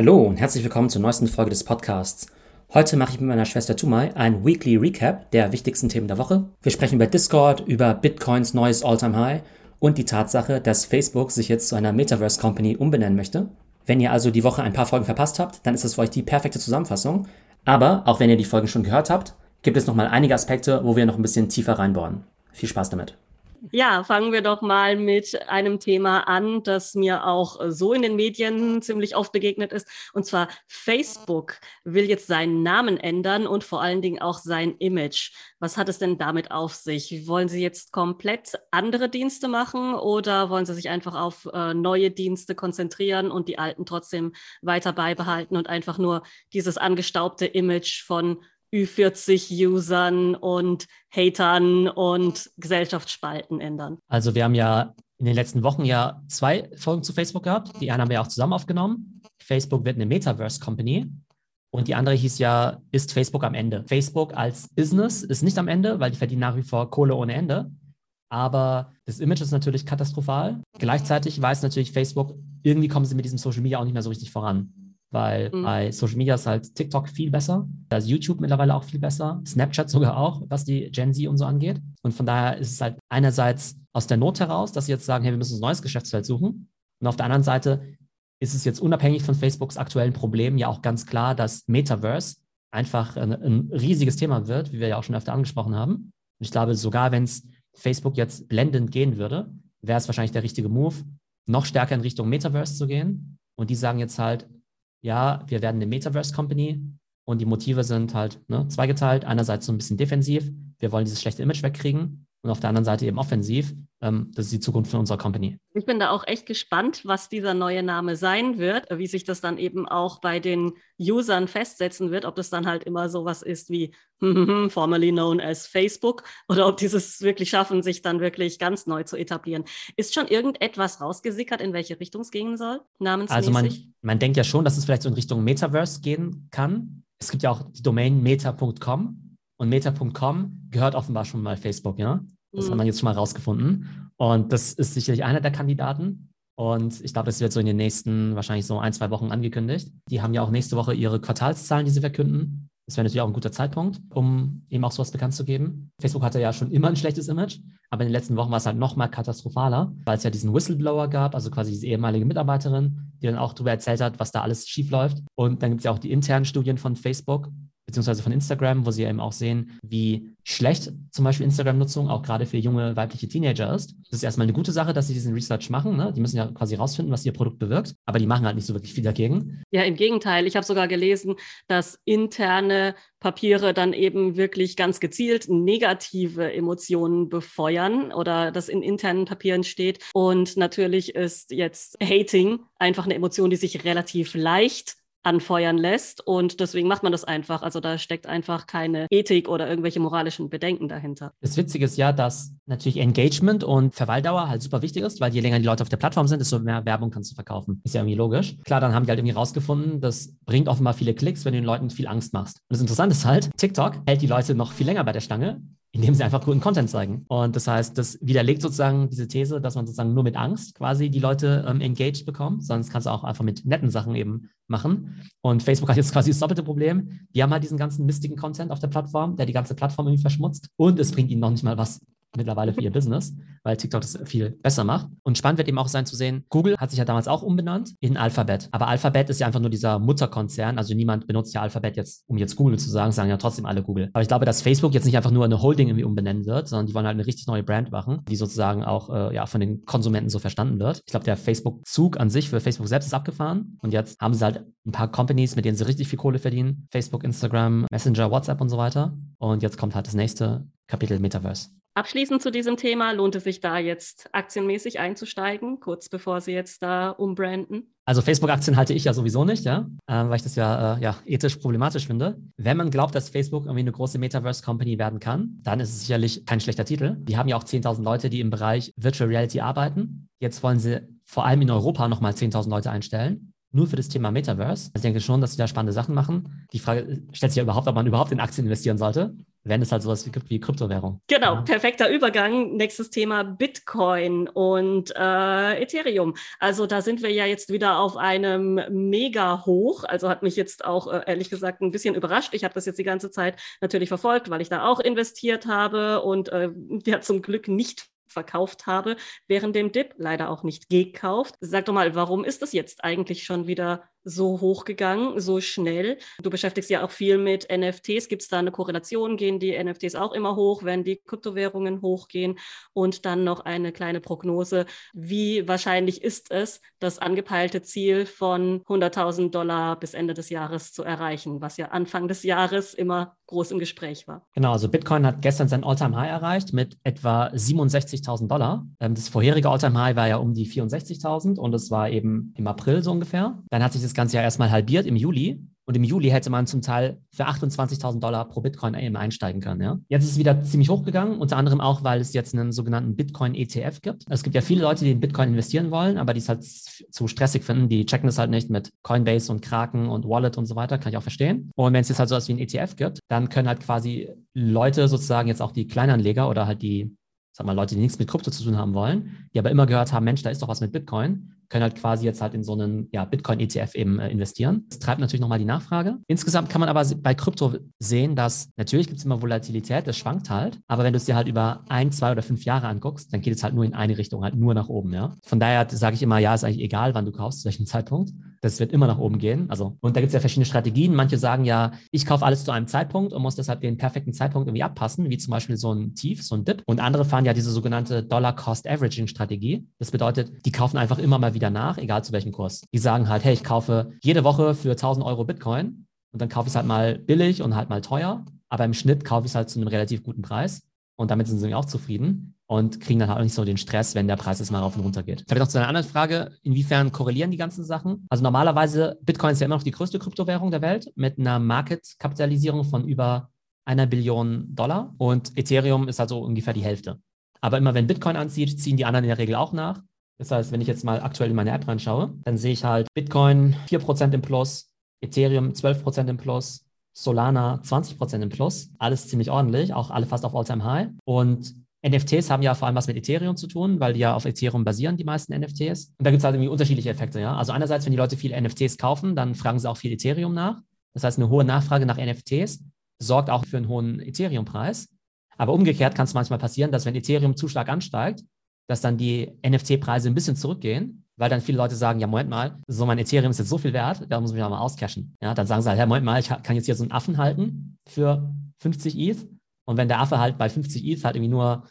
Hallo und herzlich willkommen zur neuesten Folge des Podcasts. Heute mache ich mit meiner Schwester Tumai ein Weekly Recap der wichtigsten Themen der Woche. Wir sprechen über Discord, über Bitcoins neues Alltime High und die Tatsache, dass Facebook sich jetzt zu einer Metaverse Company umbenennen möchte. Wenn ihr also die Woche ein paar Folgen verpasst habt, dann ist das für euch die perfekte Zusammenfassung. Aber auch wenn ihr die Folgen schon gehört habt, gibt es nochmal einige Aspekte, wo wir noch ein bisschen tiefer reinbohren. Viel Spaß damit. Ja, fangen wir doch mal mit einem Thema an, das mir auch so in den Medien ziemlich oft begegnet ist. Und zwar Facebook will jetzt seinen Namen ändern und vor allen Dingen auch sein Image. Was hat es denn damit auf sich? Wollen Sie jetzt komplett andere Dienste machen oder wollen Sie sich einfach auf äh, neue Dienste konzentrieren und die alten trotzdem weiter beibehalten und einfach nur dieses angestaubte Image von Ü40-Usern und Hatern und Gesellschaftsspalten ändern? Also wir haben ja in den letzten Wochen ja zwei Folgen zu Facebook gehabt. Die eine haben wir ja auch zusammen aufgenommen. Facebook wird eine Metaverse Company. Und die andere hieß ja, ist Facebook am Ende? Facebook als Business ist nicht am Ende, weil die verdienen nach wie vor Kohle ohne Ende. Aber das Image ist natürlich katastrophal. Gleichzeitig weiß natürlich Facebook, irgendwie kommen sie mit diesem Social Media auch nicht mehr so richtig voran weil mhm. bei Social Media ist halt TikTok viel besser, da ist YouTube mittlerweile auch viel besser, Snapchat sogar auch, was die Gen Z und so angeht. Und von daher ist es halt einerseits aus der Not heraus, dass sie jetzt sagen, hey, wir müssen ein neues Geschäftsfeld suchen. Und auf der anderen Seite ist es jetzt unabhängig von Facebooks aktuellen Problemen ja auch ganz klar, dass Metaverse einfach ein, ein riesiges Thema wird, wie wir ja auch schon öfter angesprochen haben. Und ich glaube, sogar wenn es Facebook jetzt blendend gehen würde, wäre es wahrscheinlich der richtige Move, noch stärker in Richtung Metaverse zu gehen. Und die sagen jetzt halt, ja, wir werden eine Metaverse Company und die Motive sind halt ne, zweigeteilt. Einerseits so ein bisschen defensiv, wir wollen dieses schlechte Image wegkriegen und auf der anderen Seite eben offensiv, ähm, das ist die Zukunft von unserer Company. Ich bin da auch echt gespannt, was dieser neue Name sein wird, wie sich das dann eben auch bei den Usern festsetzen wird, ob das dann halt immer sowas ist wie formerly known as Facebook oder ob dieses wirklich schaffen, sich dann wirklich ganz neu zu etablieren. Ist schon irgendetwas rausgesickert, in welche Richtung es gehen soll, namensmäßig? Also man, man denkt ja schon, dass es vielleicht so in Richtung Metaverse gehen kann. Es gibt ja auch die Domain meta.com und Meta.com gehört offenbar schon mal Facebook, ja. Das mhm. hat man jetzt schon mal rausgefunden. Und das ist sicherlich einer der Kandidaten. Und ich glaube, das wird so in den nächsten, wahrscheinlich so ein, zwei Wochen angekündigt. Die haben ja auch nächste Woche ihre Quartalszahlen, die sie verkünden. Das wäre natürlich auch ein guter Zeitpunkt, um eben auch sowas bekannt zu geben. Facebook hatte ja schon immer ein schlechtes Image, aber in den letzten Wochen war es halt noch mal katastrophaler, weil es ja diesen Whistleblower gab, also quasi diese ehemalige Mitarbeiterin, die dann auch darüber erzählt hat, was da alles schief läuft. Und dann gibt es ja auch die internen Studien von Facebook, beziehungsweise von Instagram, wo sie eben auch sehen, wie schlecht zum Beispiel Instagram-Nutzung auch gerade für junge weibliche Teenager ist. Das ist erstmal eine gute Sache, dass sie diesen Research machen. Ne? Die müssen ja quasi rausfinden, was ihr Produkt bewirkt, aber die machen halt nicht so wirklich viel dagegen. Ja, im Gegenteil. Ich habe sogar gelesen, dass interne Papiere dann eben wirklich ganz gezielt negative Emotionen befeuern oder das in internen Papieren steht. Und natürlich ist jetzt Hating einfach eine Emotion, die sich relativ leicht anfeuern lässt. Und deswegen macht man das einfach. Also da steckt einfach keine Ethik oder irgendwelche moralischen Bedenken dahinter. Das Witzige ist ja, dass natürlich Engagement und Verweildauer halt super wichtig ist, weil je länger die Leute auf der Plattform sind, desto mehr Werbung kannst du verkaufen. Ist ja irgendwie logisch. Klar, dann haben die halt irgendwie rausgefunden, das bringt offenbar viele Klicks, wenn du den Leuten viel Angst machst. Und das Interessante ist halt, TikTok hält die Leute noch viel länger bei der Stange, indem sie einfach guten Content zeigen. Und das heißt, das widerlegt sozusagen diese These, dass man sozusagen nur mit Angst quasi die Leute ähm, engaged bekommt, sondern das kannst du auch einfach mit netten Sachen eben machen. Und Facebook hat jetzt quasi das doppelte Problem. Die haben halt diesen ganzen mistigen Content auf der Plattform, der die ganze Plattform irgendwie verschmutzt und es bringt ihnen noch nicht mal was mittlerweile für ihr Business, weil TikTok das viel besser macht. Und spannend wird eben auch sein zu sehen, Google hat sich ja damals auch umbenannt in Alphabet. Aber Alphabet ist ja einfach nur dieser Mutterkonzern. Also niemand benutzt ja Alphabet jetzt, um jetzt Google zu sagen, sagen ja trotzdem alle Google. Aber ich glaube, dass Facebook jetzt nicht einfach nur eine Holding irgendwie umbenennen wird, sondern die wollen halt eine richtig neue Brand machen, die sozusagen auch äh, ja, von den Konsumenten so verstanden wird. Ich glaube, der Facebook-Zug an sich für Facebook selbst ist abgefahren. Und jetzt haben sie halt ein paar Companies, mit denen sie richtig viel Kohle verdienen. Facebook, Instagram, Messenger, WhatsApp und so weiter. Und jetzt kommt halt das nächste Kapitel Metaverse. Abschließend zu diesem Thema, lohnt es sich da jetzt aktienmäßig einzusteigen, kurz bevor Sie jetzt da umbranden? Also Facebook-Aktien halte ich ja sowieso nicht, ja, äh, weil ich das ja, äh, ja ethisch problematisch finde. Wenn man glaubt, dass Facebook irgendwie eine große Metaverse-Company werden kann, dann ist es sicherlich kein schlechter Titel. Die haben ja auch 10.000 Leute, die im Bereich Virtual Reality arbeiten. Jetzt wollen sie vor allem in Europa nochmal 10.000 Leute einstellen nur für das Thema Metaverse. Also ich denke schon, dass sie da spannende Sachen machen. Die Frage stellt sich ja überhaupt, ob man überhaupt in Aktien investieren sollte. Wenn es halt sowas gibt wie Kryptowährung. Genau, ja. perfekter Übergang. Nächstes Thema Bitcoin und äh, Ethereum. Also da sind wir ja jetzt wieder auf einem mega hoch. Also hat mich jetzt auch äh, ehrlich gesagt ein bisschen überrascht. Ich habe das jetzt die ganze Zeit natürlich verfolgt, weil ich da auch investiert habe und äh, ja zum Glück nicht verkauft habe während dem Dip, leider auch nicht gekauft. Sag doch mal, warum ist das jetzt eigentlich schon wieder so hoch gegangen, so schnell? Du beschäftigst ja auch viel mit NFTs. Gibt es da eine Korrelation? Gehen die NFTs auch immer hoch, wenn die Kryptowährungen hochgehen? Und dann noch eine kleine Prognose. Wie wahrscheinlich ist es, das angepeilte Ziel von 100.000 Dollar bis Ende des Jahres zu erreichen, was ja Anfang des Jahres immer groß im Gespräch war? Genau, also Bitcoin hat gestern sein Alltime high erreicht mit etwa 67.000 Dollar. Ähm, das vorherige Alltime high war ja um die 64.000 und es war eben im April so ungefähr. Dann hat sich das das Ganze ja erstmal halbiert im Juli. Und im Juli hätte man zum Teil für 28.000 Dollar pro Bitcoin eben einsteigen können. Ja? Jetzt ist es wieder ziemlich hochgegangen, unter anderem auch, weil es jetzt einen sogenannten Bitcoin-ETF gibt. Es gibt ja viele Leute, die in Bitcoin investieren wollen, aber die es halt zu stressig finden. Die checken das halt nicht mit Coinbase und Kraken und Wallet und so weiter. Kann ich auch verstehen. Und wenn es jetzt halt so etwas wie ein ETF gibt, dann können halt quasi Leute sozusagen jetzt auch die Kleinanleger oder halt die sag mal, Leute, die nichts mit Krypto zu tun haben wollen, die aber immer gehört haben, Mensch, da ist doch was mit Bitcoin, können halt quasi jetzt halt in so einen ja, Bitcoin-ETF eben äh, investieren. Das treibt natürlich nochmal die Nachfrage. Insgesamt kann man aber bei Krypto sehen, dass natürlich gibt es immer Volatilität, das schwankt halt, aber wenn du es dir halt über ein, zwei oder fünf Jahre anguckst, dann geht es halt nur in eine Richtung, halt nur nach oben, ja. Von daher sage ich immer, ja, ist eigentlich egal, wann du kaufst, zu welchem Zeitpunkt. Das wird immer nach oben gehen. Also, und da gibt es ja verschiedene Strategien. Manche sagen ja, ich kaufe alles zu einem Zeitpunkt und muss deshalb den perfekten Zeitpunkt irgendwie abpassen, wie zum Beispiel so ein Tief, so ein Dip. Und andere fahren ja diese sogenannte Dollar-Cost-Averaging-Strategie. Das bedeutet, die kaufen einfach immer mal wieder nach, egal zu welchem Kurs. Die sagen halt, hey, ich kaufe jede Woche für 1000 Euro Bitcoin und dann kaufe ich es halt mal billig und halt mal teuer. Aber im Schnitt kaufe ich es halt zu einem relativ guten Preis. Und damit sind sie auch zufrieden und kriegen dann halt auch nicht so den Stress, wenn der Preis jetzt mal rauf und runter geht. Vielleicht noch zu einer anderen Frage, inwiefern korrelieren die ganzen Sachen? Also normalerweise, Bitcoin ist ja immer noch die größte Kryptowährung der Welt mit einer Market-Kapitalisierung von über einer Billion Dollar und Ethereum ist halt so ungefähr die Hälfte. Aber immer wenn Bitcoin anzieht, ziehen die anderen in der Regel auch nach. Das heißt, wenn ich jetzt mal aktuell in meine App reinschaue, dann sehe ich halt Bitcoin 4% im Plus, Ethereum 12% im Plus, Solana 20% im Plus. Alles ziemlich ordentlich, auch alle fast auf All-Time High. Und NFTs haben ja vor allem was mit Ethereum zu tun, weil die ja auf Ethereum basieren, die meisten NFTs. Und da gibt es halt irgendwie unterschiedliche Effekte, ja. Also einerseits, wenn die Leute viele NFTs kaufen, dann fragen sie auch viel Ethereum nach. Das heißt, eine hohe Nachfrage nach NFTs sorgt auch für einen hohen Ethereum-Preis. Aber umgekehrt kann es manchmal passieren, dass wenn Ethereum zu stark ansteigt, dass dann die NFT-Preise ein bisschen zurückgehen, weil dann viele Leute sagen, ja, Moment mal, so mein Ethereum ist jetzt so viel wert, da muss ich mich mal auscashen. Ja, dann sagen sie halt, ja, Moment mal, ich kann jetzt hier so einen Affen halten für 50 ETH und wenn der Affe halt bei 50 ETH halt irgendwie nur,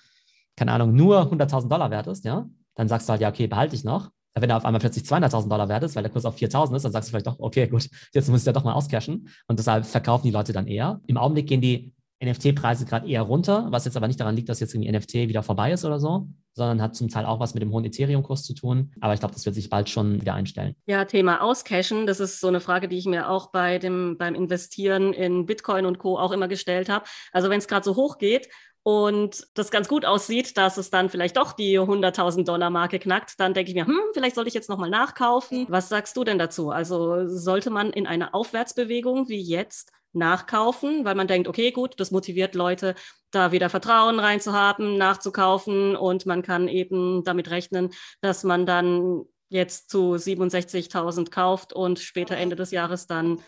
keine Ahnung, nur 100.000 Dollar wert ist, ja, dann sagst du halt, ja, okay, behalte ich noch. Wenn er auf einmal plötzlich 200.000 Dollar wert ist, weil der Kurs auf 4.000 ist, dann sagst du vielleicht doch, okay, gut, jetzt muss ich ja doch mal auscashen. Und deshalb verkaufen die Leute dann eher. Im Augenblick gehen die NFT-Preise gerade eher runter, was jetzt aber nicht daran liegt, dass jetzt irgendwie NFT wieder vorbei ist oder so, sondern hat zum Teil auch was mit dem hohen Ethereum-Kurs zu tun. Aber ich glaube, das wird sich bald schon wieder einstellen. Ja, Thema Auscashen, das ist so eine Frage, die ich mir auch bei dem, beim Investieren in Bitcoin und Co. auch immer gestellt habe. Also wenn es gerade so hoch geht und das ganz gut aussieht, dass es dann vielleicht doch die 100.000 Dollar Marke knackt, dann denke ich mir, hm, vielleicht sollte ich jetzt nochmal nachkaufen. Was sagst du denn dazu? Also sollte man in einer Aufwärtsbewegung wie jetzt nachkaufen, weil man denkt, okay, gut, das motiviert Leute, da wieder Vertrauen reinzuhaben, nachzukaufen und man kann eben damit rechnen, dass man dann jetzt zu 67.000 kauft und später Ende des Jahres dann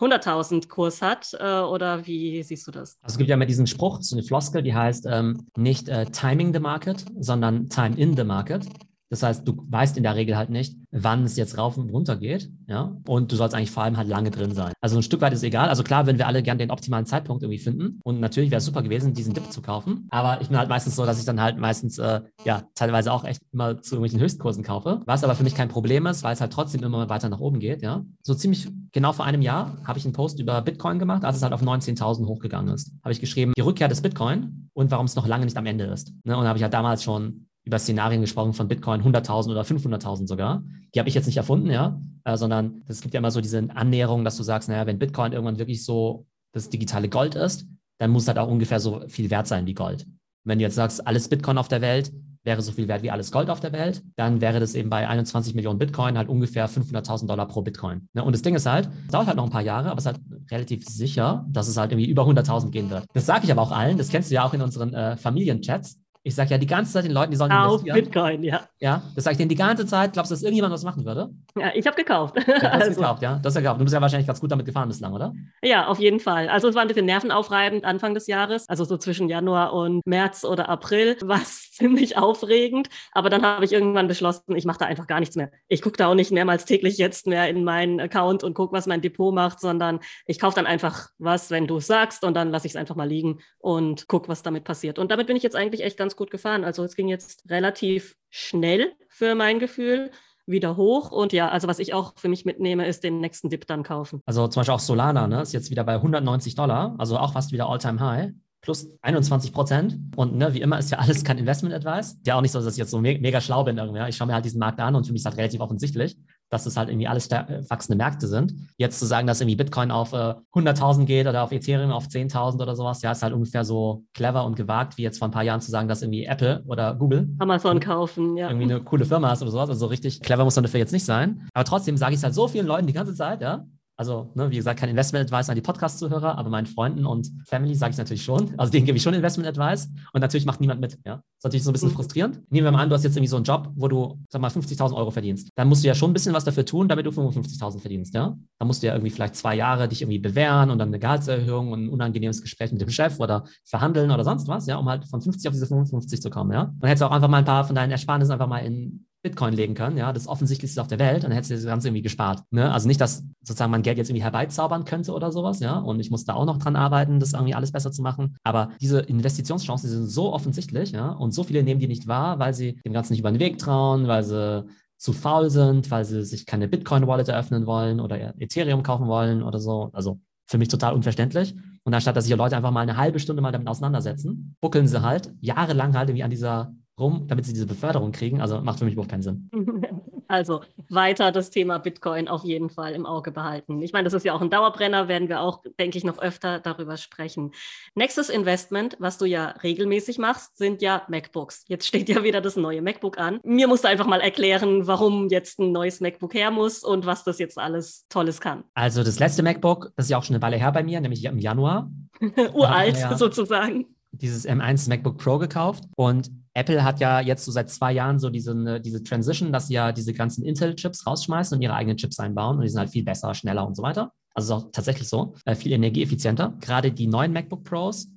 100.000 Kurs hat? Äh, oder wie siehst du das? Also es gibt ja immer diesen Spruch, so eine Floskel, die heißt ähm, nicht äh, Timing the Market, sondern Time in the Market. Das heißt, du weißt in der Regel halt nicht, wann es jetzt rauf und runter geht, ja. Und du sollst eigentlich vor allem halt lange drin sein. Also ein Stück weit ist egal. Also klar, wenn wir alle gern den optimalen Zeitpunkt irgendwie finden. Und natürlich wäre es super gewesen, diesen Dip zu kaufen. Aber ich bin halt meistens so, dass ich dann halt meistens, äh, ja, teilweise auch echt immer zu irgendwelchen Höchstkursen kaufe. Was aber für mich kein Problem ist, weil es halt trotzdem immer weiter nach oben geht, ja. So ziemlich genau vor einem Jahr habe ich einen Post über Bitcoin gemacht, als es halt auf 19.000 hochgegangen ist. Habe ich geschrieben, die Rückkehr des Bitcoin und warum es noch lange nicht am Ende ist. Ne? Und habe ich halt damals schon über Szenarien gesprochen von Bitcoin 100.000 oder 500.000 sogar. Die habe ich jetzt nicht erfunden, ja, äh, sondern es gibt ja immer so diese Annäherung, dass du sagst, naja, wenn Bitcoin irgendwann wirklich so das digitale Gold ist, dann muss halt auch ungefähr so viel wert sein wie Gold. wenn du jetzt sagst, alles Bitcoin auf der Welt wäre so viel wert wie alles Gold auf der Welt, dann wäre das eben bei 21 Millionen Bitcoin halt ungefähr 500.000 Dollar pro Bitcoin. Ne? Und das Ding ist halt, es dauert halt noch ein paar Jahre, aber es ist halt relativ sicher, dass es halt irgendwie über 100.000 gehen wird. Das sage ich aber auch allen, das kennst du ja auch in unseren äh, Familienchats. Ich sage ja die ganze Zeit den Leuten, die sollen Auf investieren. Bitcoin, ja. Ja, das sage ich denen die ganze Zeit. Glaubst du, dass irgendjemand was machen würde? Ja, ich habe gekauft. Ja, du hast also. gekauft, ja. Du hast ja gekauft. Du bist ja wahrscheinlich ganz gut damit gefahren bislang, oder? Ja, auf jeden Fall. Also es war ein bisschen nervenaufreibend Anfang des Jahres, also so zwischen Januar und März oder April, war es ziemlich aufregend. Aber dann habe ich irgendwann beschlossen, ich mache da einfach gar nichts mehr. Ich gucke da auch nicht mehrmals täglich jetzt mehr in meinen Account und gucke, was mein Depot macht, sondern ich kaufe dann einfach was, wenn du es sagst und dann lasse ich es einfach mal liegen und gucke, was damit passiert. Und damit bin ich jetzt eigentlich echt ganz gut gefahren. Also es ging jetzt relativ schnell für mein Gefühl wieder hoch. Und ja, also was ich auch für mich mitnehme, ist den nächsten Dip dann kaufen. Also zum Beispiel auch Solana, ne, ist jetzt wieder bei 190 Dollar, also auch fast wieder All-Time High plus 21 Prozent. Und ne, wie immer ist ja alles kein Investment-Advice. Ja, auch nicht so, dass ich jetzt so me mega schlau bin irgendwie. Ich schaue mir halt diesen Markt an und für mich ist halt relativ offensichtlich, dass es halt irgendwie alles wachsende Märkte sind. Jetzt zu sagen, dass irgendwie Bitcoin auf äh, 100.000 geht oder auf Ethereum auf 10.000 oder sowas, ja, ist halt ungefähr so clever und gewagt, wie jetzt vor ein paar Jahren zu sagen, dass irgendwie Apple oder Google Amazon kaufen, ja. Irgendwie eine coole Firma ist oder sowas. Also so richtig clever muss man dafür jetzt nicht sein. Aber trotzdem sage ich es halt so vielen Leuten die ganze Zeit, ja, also, ne, wie gesagt, kein Investment-Advice an die Podcast-Zuhörer, aber meinen Freunden und Family sage ich natürlich schon. Also denen gebe ich schon Investment-Advice und natürlich macht niemand mit. Ja? Das ist natürlich so ein bisschen mhm. frustrierend. Nehmen wir mal an, du hast jetzt irgendwie so einen Job, wo du, sag mal, 50.000 Euro verdienst. Dann musst du ja schon ein bisschen was dafür tun, damit du 55.000 verdienst. Ja? Dann musst du ja irgendwie vielleicht zwei Jahre dich irgendwie bewähren und dann eine Gehaltserhöhung und ein unangenehmes Gespräch mit dem Chef oder verhandeln oder sonst was, ja, um halt von 50 auf diese 55 zu kommen. Ja? Dann hättest du auch einfach mal ein paar von deinen Ersparnissen einfach mal in Bitcoin legen können, ja, das offensichtlichste auf der Welt, dann hättest du das Ganze irgendwie gespart. Ne? Also nicht, dass sozusagen man Geld jetzt irgendwie herbeizaubern könnte oder sowas, ja, und ich muss da auch noch dran arbeiten, das irgendwie alles besser zu machen. Aber diese Investitionschancen die sind so offensichtlich, ja, und so viele nehmen die nicht wahr, weil sie dem Ganzen nicht über den Weg trauen, weil sie zu faul sind, weil sie sich keine Bitcoin-Wallet eröffnen wollen oder Ethereum kaufen wollen oder so. Also für mich total unverständlich. Und anstatt dass sich Leute einfach mal eine halbe Stunde mal damit auseinandersetzen, buckeln sie halt jahrelang halt irgendwie an dieser rum, damit sie diese Beförderung kriegen. Also macht für mich überhaupt keinen Sinn. Also weiter das Thema Bitcoin auf jeden Fall im Auge behalten. Ich meine, das ist ja auch ein Dauerbrenner, werden wir auch, denke ich, noch öfter darüber sprechen. Nächstes Investment, was du ja regelmäßig machst, sind ja MacBooks. Jetzt steht ja wieder das neue MacBook an. Mir musst du einfach mal erklären, warum jetzt ein neues MacBook her muss und was das jetzt alles Tolles kann. Also das letzte MacBook, das ist ja auch schon eine Weile her bei mir, nämlich im Januar. Uralt ja sozusagen dieses M1 MacBook Pro gekauft und Apple hat ja jetzt so seit zwei Jahren so diese, ne, diese Transition, dass sie ja diese ganzen Intel-Chips rausschmeißen und ihre eigenen Chips einbauen und die sind halt viel besser, schneller und so weiter. Also ist auch tatsächlich so, äh, viel energieeffizienter. Gerade die neuen MacBook Pros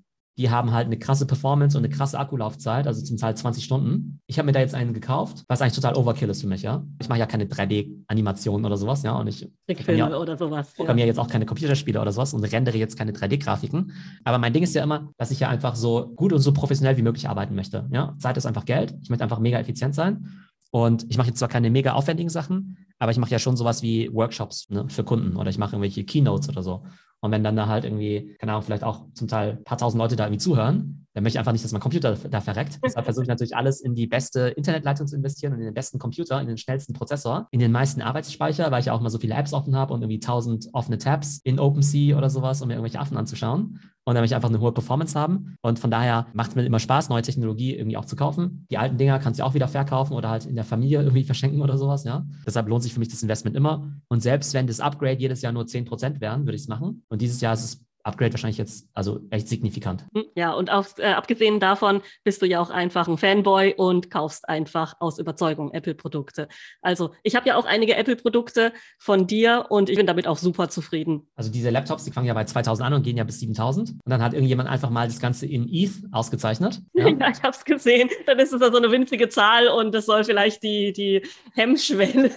die haben halt eine krasse Performance und eine krasse Akkulaufzeit, also zum Teil 20 Stunden. Ich habe mir da jetzt einen gekauft, was eigentlich total Overkill ist für mich, ja. Ich mache ja keine 3D-Animationen oder sowas, ja. Und ich ja, oder sowas. programmiere ja. jetzt auch keine Computerspiele oder sowas und rendere jetzt keine 3D-Grafiken. Aber mein Ding ist ja immer, dass ich ja einfach so gut und so professionell wie möglich arbeiten möchte. Ja? Zeit ist einfach Geld. Ich möchte einfach mega effizient sein. Und ich mache jetzt zwar keine mega aufwendigen Sachen, aber ich mache ja schon sowas wie Workshops ne, für Kunden oder ich mache irgendwelche Keynotes oder so. Und wenn dann da halt irgendwie, keine Ahnung, vielleicht auch zum Teil ein paar tausend Leute da irgendwie zuhören, dann möchte ich einfach nicht, dass mein Computer da verreckt. Deshalb versuche ich natürlich alles in die beste Internetleitung zu investieren und in den besten Computer, in den schnellsten Prozessor, in den meisten Arbeitsspeicher, weil ich ja auch mal so viele Apps offen habe und irgendwie tausend offene Tabs in OpenSea oder sowas, um mir irgendwelche Affen anzuschauen. Und dann einfach eine hohe Performance haben. Und von daher macht es mir immer Spaß, neue Technologie irgendwie auch zu kaufen. Die alten Dinger kannst du auch wieder verkaufen oder halt in der Familie irgendwie verschenken oder sowas, ja. Deshalb lohnt sich für mich das Investment immer. Und selbst wenn das Upgrade jedes Jahr nur 10% wären, würde ich es machen. Und dieses Jahr ist es Upgrade wahrscheinlich jetzt also echt signifikant. Hm, ja, und auf, äh, abgesehen davon bist du ja auch einfach ein Fanboy und kaufst einfach aus Überzeugung Apple-Produkte. Also ich habe ja auch einige Apple-Produkte von dir und ich bin damit auch super zufrieden. Also diese Laptops, die fangen ja bei 2000 an und gehen ja bis 7000. Und dann hat irgendjemand einfach mal das Ganze in ETH ausgezeichnet. Ja, ja ich habe es gesehen. Dann ist es ja so eine winzige Zahl und das soll vielleicht die, die Hemmschwelle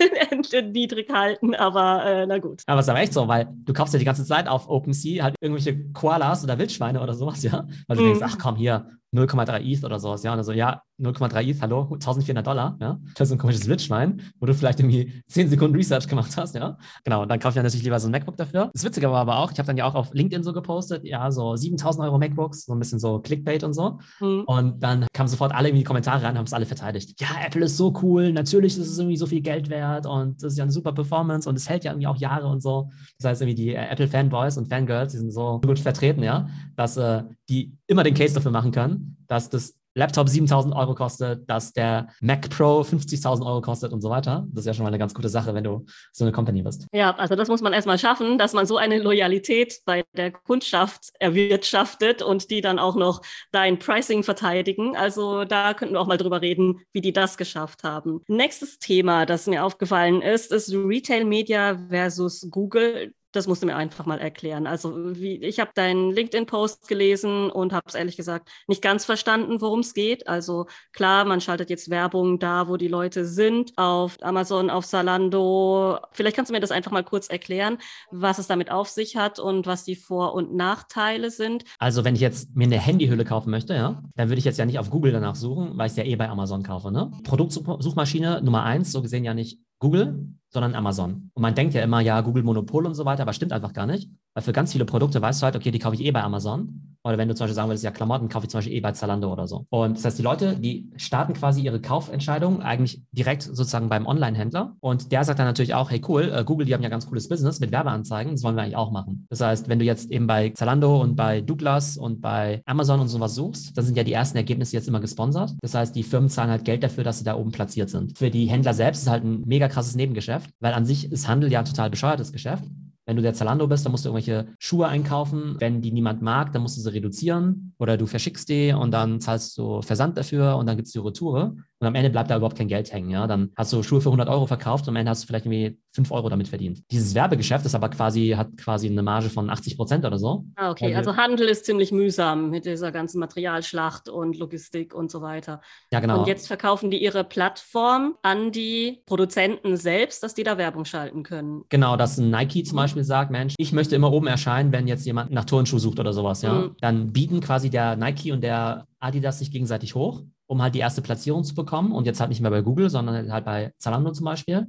niedrig halten, aber äh, na gut. Aber es ist aber echt so, weil du kaufst ja die ganze Zeit auf OpenSea halt irgendwie irgendwelche Koalas oder Wildschweine oder sowas, ja. Weil du mhm. denkst, ach komm, hier, 0,3 ETH oder sowas, ja. Und also, ja, 0,3 ETH, hallo, 1400 Dollar, ja. Das ist ein komisches Wildschwein, wo du vielleicht irgendwie 10 Sekunden Research gemacht hast, ja. Genau, und dann kaufe ich dann natürlich lieber so ein MacBook dafür. Das Witzige war aber auch, ich habe dann ja auch auf LinkedIn so gepostet, ja, so 7000 Euro MacBooks, so ein bisschen so Clickbait und so. Mhm. Und dann kamen sofort alle irgendwie die Kommentare rein, haben es alle verteidigt. Ja, Apple ist so cool, natürlich ist es irgendwie so viel Geld wert und das ist ja eine super Performance und es hält ja irgendwie auch Jahre und so. Das heißt, irgendwie die äh, Apple-Fanboys und Fangirls, die sind so gut vertreten, ja, dass äh, die immer den Case dafür machen können, dass das Laptop 7000 Euro kostet, dass der Mac Pro 50.000 Euro kostet und so weiter. Das ist ja schon mal eine ganz gute Sache, wenn du so eine Company bist. Ja, also das muss man erstmal schaffen, dass man so eine Loyalität bei der Kundschaft erwirtschaftet und die dann auch noch dein Pricing verteidigen. Also da könnten wir auch mal drüber reden, wie die das geschafft haben. Nächstes Thema, das mir aufgefallen ist, ist Retail Media versus Google. Das musst du mir einfach mal erklären. Also wie, ich habe deinen LinkedIn-Post gelesen und habe es ehrlich gesagt nicht ganz verstanden, worum es geht. Also klar, man schaltet jetzt Werbung da, wo die Leute sind, auf Amazon, auf Salando. Vielleicht kannst du mir das einfach mal kurz erklären, was es damit auf sich hat und was die Vor- und Nachteile sind. Also wenn ich jetzt mir eine Handyhülle kaufen möchte, ja, dann würde ich jetzt ja nicht auf Google danach suchen, weil ich es ja eh bei Amazon kaufe. Ne? Produktsuchmaschine Nummer eins, so gesehen ja nicht Google, sondern Amazon. Und man denkt ja immer, ja, Google Monopol und so weiter, aber stimmt einfach gar nicht. Weil für ganz viele Produkte weißt du halt, okay, die kaufe ich eh bei Amazon. Oder wenn du zum Beispiel sagen würdest, ja, Klamotten kaufe ich zum Beispiel eh bei Zalando oder so. Und das heißt, die Leute, die starten quasi ihre Kaufentscheidung eigentlich direkt sozusagen beim Online-Händler. Und der sagt dann natürlich auch, hey, cool, äh, Google, die haben ja ganz cooles Business mit Werbeanzeigen, das wollen wir eigentlich auch machen. Das heißt, wenn du jetzt eben bei Zalando und bei Douglas und bei Amazon und sowas suchst, dann sind ja die ersten Ergebnisse jetzt immer gesponsert. Das heißt, die Firmen zahlen halt Geld dafür, dass sie da oben platziert sind. Für die Händler selbst ist halt ein mega krasses Nebengeschäft, weil an sich ist Handel ja ein total bescheuertes Geschäft. Wenn du der Zalando bist, dann musst du irgendwelche Schuhe einkaufen. Wenn die niemand mag, dann musst du sie reduzieren oder du verschickst die und dann zahlst du Versand dafür und dann gibt es die Retoure. Und am Ende bleibt da überhaupt kein Geld hängen. Ja? Dann hast du Schuhe für 100 Euro verkauft und am Ende hast du vielleicht irgendwie 5 Euro damit verdient. Dieses Werbegeschäft ist aber quasi, hat quasi eine Marge von 80 Prozent oder so. Ah, okay. Also, also Handel ist ziemlich mühsam mit dieser ganzen Materialschlacht und Logistik und so weiter. Ja, genau. Und jetzt verkaufen die ihre Plattform an die Produzenten selbst, dass die da Werbung schalten können. Genau, dass Nike zum Beispiel sagt, Mensch, ich möchte immer oben erscheinen, wenn jetzt jemand nach Turnschuh sucht oder sowas, ja. Mhm. Dann bieten quasi der Nike und der Adidas sich gegenseitig hoch um halt die erste Platzierung zu bekommen und jetzt halt nicht mehr bei Google, sondern halt bei Zalando zum Beispiel.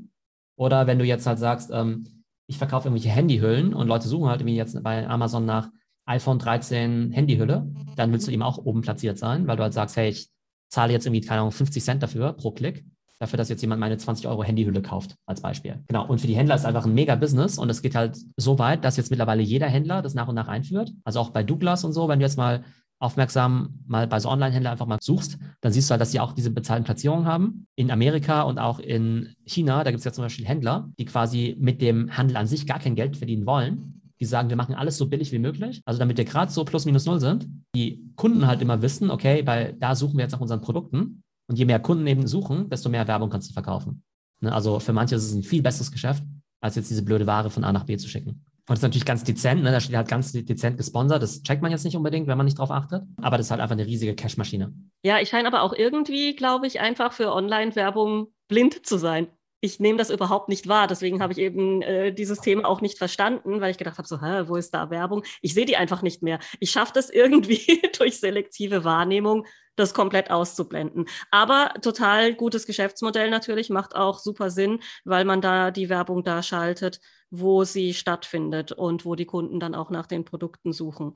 Oder wenn du jetzt halt sagst, ähm, ich verkaufe irgendwelche Handyhüllen und Leute suchen halt irgendwie jetzt bei Amazon nach iPhone 13 Handyhülle, dann willst du eben auch oben platziert sein, weil du halt sagst, hey, ich zahle jetzt irgendwie, keine Ahnung, 50 Cent dafür pro Klick, dafür, dass jetzt jemand meine 20 Euro Handyhülle kauft, als Beispiel. Genau. Und für die Händler ist einfach ein mega Business und es geht halt so weit, dass jetzt mittlerweile jeder Händler das nach und nach einführt. Also auch bei Douglas und so, wenn du jetzt mal aufmerksam mal bei so Online-Händlern einfach mal suchst, dann siehst du halt, dass sie auch diese bezahlten Platzierungen haben. In Amerika und auch in China, da gibt es ja zum Beispiel Händler, die quasi mit dem Handel an sich gar kein Geld verdienen wollen. Die sagen, wir machen alles so billig wie möglich. Also damit wir gerade so plus minus null sind. Die Kunden halt immer wissen, okay, weil da suchen wir jetzt nach unseren Produkten. Und je mehr Kunden eben suchen, desto mehr Werbung kannst du verkaufen. Ne? Also für manche ist es ein viel besseres Geschäft, als jetzt diese blöde Ware von A nach B zu schicken. Und das ist natürlich ganz dezent, ne? da steht halt ganz dezent gesponsert. Das checkt man jetzt nicht unbedingt, wenn man nicht drauf achtet. Aber das ist halt einfach eine riesige Cashmaschine. Ja, ich scheine aber auch irgendwie, glaube ich, einfach für Online-Werbung blind zu sein. Ich nehme das überhaupt nicht wahr. Deswegen habe ich eben äh, dieses Thema auch nicht verstanden, weil ich gedacht habe, so, hä, wo ist da Werbung? Ich sehe die einfach nicht mehr. Ich schaffe das irgendwie durch selektive Wahrnehmung, das komplett auszublenden. Aber total gutes Geschäftsmodell natürlich, macht auch super Sinn, weil man da die Werbung da schaltet, wo sie stattfindet und wo die Kunden dann auch nach den Produkten suchen.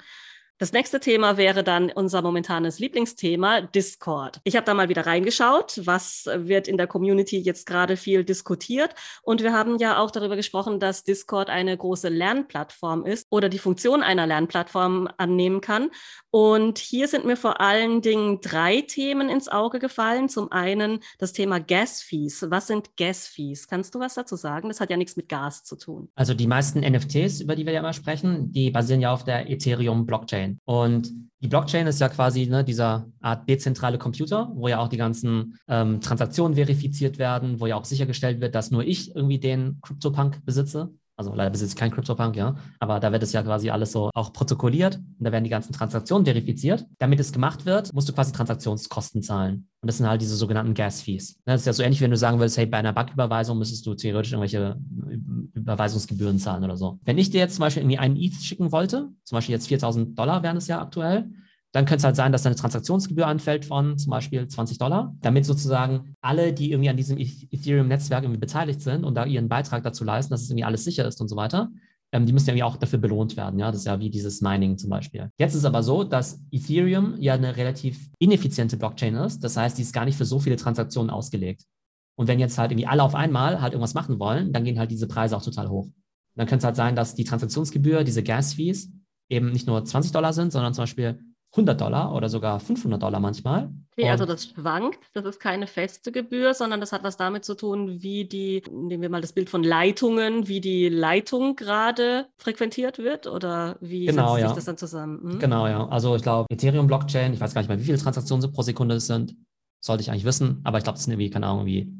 Das nächste Thema wäre dann unser momentanes Lieblingsthema, Discord. Ich habe da mal wieder reingeschaut, was wird in der Community jetzt gerade viel diskutiert. Und wir haben ja auch darüber gesprochen, dass Discord eine große Lernplattform ist oder die Funktion einer Lernplattform annehmen kann. Und hier sind mir vor allen Dingen drei Themen ins Auge gefallen. Zum einen das Thema Gas-Fees. Was sind Gas-Fees? Kannst du was dazu sagen? Das hat ja nichts mit Gas zu tun. Also die meisten NFTs, über die wir ja immer sprechen, die basieren ja auf der Ethereum-Blockchain. Blockchain. Und die Blockchain ist ja quasi ne, dieser Art dezentrale Computer, wo ja auch die ganzen ähm, Transaktionen verifiziert werden, wo ja auch sichergestellt wird, dass nur ich irgendwie den CryptoPunk besitze. Also leider besitze ich kein CryptoPunk, ja. Aber da wird es ja quasi alles so auch protokolliert und da werden die ganzen Transaktionen verifiziert. Damit es gemacht wird, musst du quasi Transaktionskosten zahlen. Und das sind halt diese sogenannten Gas-Fees. Das ist ja so ähnlich, wenn du sagen würdest, hey, bei einer Banküberweisung müsstest du theoretisch irgendwelche Überweisungsgebühren zahlen oder so. Wenn ich dir jetzt zum Beispiel irgendwie einen ETH schicken wollte, zum Beispiel jetzt 4000 Dollar wären es ja aktuell, dann könnte es halt sein, dass eine Transaktionsgebühr anfällt von zum Beispiel 20 Dollar, damit sozusagen alle, die irgendwie an diesem Ethereum-Netzwerk irgendwie beteiligt sind und da ihren Beitrag dazu leisten, dass es irgendwie alles sicher ist und so weiter, ähm, die müssen irgendwie auch dafür belohnt werden. Ja, das ist ja wie dieses Mining zum Beispiel. Jetzt ist es aber so, dass Ethereum ja eine relativ ineffiziente Blockchain ist. Das heißt, die ist gar nicht für so viele Transaktionen ausgelegt. Und wenn jetzt halt irgendwie alle auf einmal halt irgendwas machen wollen, dann gehen halt diese Preise auch total hoch. dann könnte es halt sein, dass die Transaktionsgebühr, diese Gas-Fees, eben nicht nur 20 Dollar sind, sondern zum Beispiel 100 Dollar oder sogar 500 Dollar manchmal. Okay, also das schwankt, das ist keine feste Gebühr, sondern das hat was damit zu tun, wie die, nehmen wir mal das Bild von Leitungen, wie die Leitung gerade frequentiert wird oder wie genau, setzt ja. sich das dann zusammen? Hm? Genau, ja. Also ich glaube, Ethereum-Blockchain, ich weiß gar nicht mehr, wie viele Transaktionen pro Sekunde es sind, sollte ich eigentlich wissen, aber ich glaube, das sind irgendwie, keine Ahnung, irgendwie,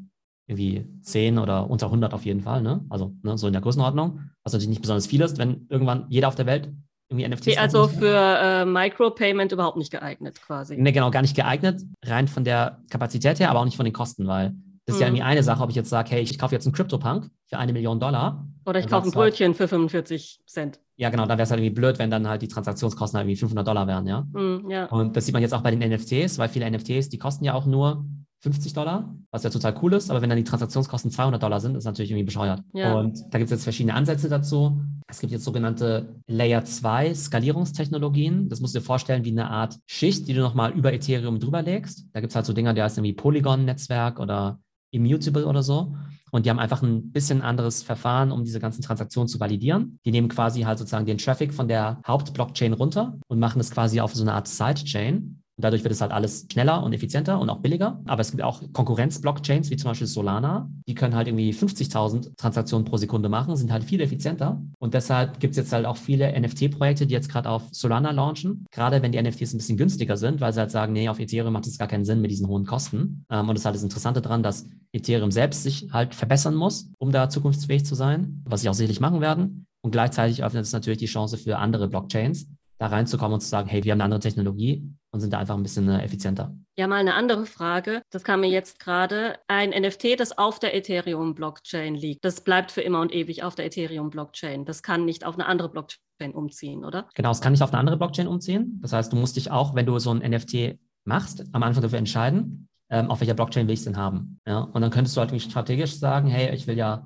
irgendwie 10 oder unter 100 auf jeden Fall, ne? Also ne, so in der Größenordnung, was natürlich nicht besonders viel ist, wenn irgendwann jeder auf der Welt irgendwie NFTs. Okay, also für äh, Micropayment überhaupt nicht geeignet quasi. Ne, genau, gar nicht geeignet, rein von der Kapazität her, aber auch nicht von den Kosten, weil das ist ja irgendwie mhm. eine Sache, ob ich jetzt sage, hey, ich kaufe jetzt einen CryptoPunk für eine Million Dollar. Oder ich kaufe ein Brötchen halt, für 45 Cent. Ja, genau, dann wäre es halt irgendwie blöd, wenn dann halt die Transaktionskosten halt irgendwie 500 Dollar wären, ja? Mm, ja. Und das sieht man jetzt auch bei den NFTs, weil viele NFTs, die kosten ja auch nur 50 Dollar, was ja total cool ist, aber wenn dann die Transaktionskosten 200 Dollar sind, ist natürlich irgendwie bescheuert. Ja. Und da gibt es jetzt verschiedene Ansätze dazu. Es gibt jetzt sogenannte Layer 2 Skalierungstechnologien. Das musst du dir vorstellen wie eine Art Schicht, die du nochmal über Ethereum drüber legst. Da gibt es halt so Dinger, die heißen irgendwie Polygon-Netzwerk oder Immutable oder so. Und die haben einfach ein bisschen anderes Verfahren, um diese ganzen Transaktionen zu validieren. Die nehmen quasi halt sozusagen den Traffic von der Hauptblockchain runter und machen es quasi auf so eine Art Sidechain. Und dadurch wird es halt alles schneller und effizienter und auch billiger. Aber es gibt auch Konkurrenz-Blockchains, wie zum Beispiel Solana. Die können halt irgendwie 50.000 Transaktionen pro Sekunde machen, sind halt viel effizienter. Und deshalb gibt es jetzt halt auch viele NFT-Projekte, die jetzt gerade auf Solana launchen. Gerade wenn die NFTs ein bisschen günstiger sind, weil sie halt sagen, nee, auf Ethereum macht es gar keinen Sinn mit diesen hohen Kosten. Ähm, und das ist halt das Interessante daran, dass Ethereum selbst sich halt verbessern muss, um da zukunftsfähig zu sein, was sie auch sicherlich machen werden. Und gleichzeitig öffnet es natürlich die Chance für andere Blockchains, da reinzukommen und zu sagen, hey, wir haben eine andere Technologie und sind da einfach ein bisschen äh, effizienter. Ja, mal eine andere Frage. Das kam mir jetzt gerade. Ein NFT, das auf der Ethereum-Blockchain liegt, das bleibt für immer und ewig auf der Ethereum-Blockchain. Das kann nicht auf eine andere Blockchain umziehen, oder? Genau, es kann nicht auf eine andere Blockchain umziehen. Das heißt, du musst dich auch, wenn du so ein NFT machst, am Anfang dafür entscheiden, ähm, auf welcher Blockchain will ich es denn haben. Ja? Und dann könntest du halt strategisch sagen, hey, ich will ja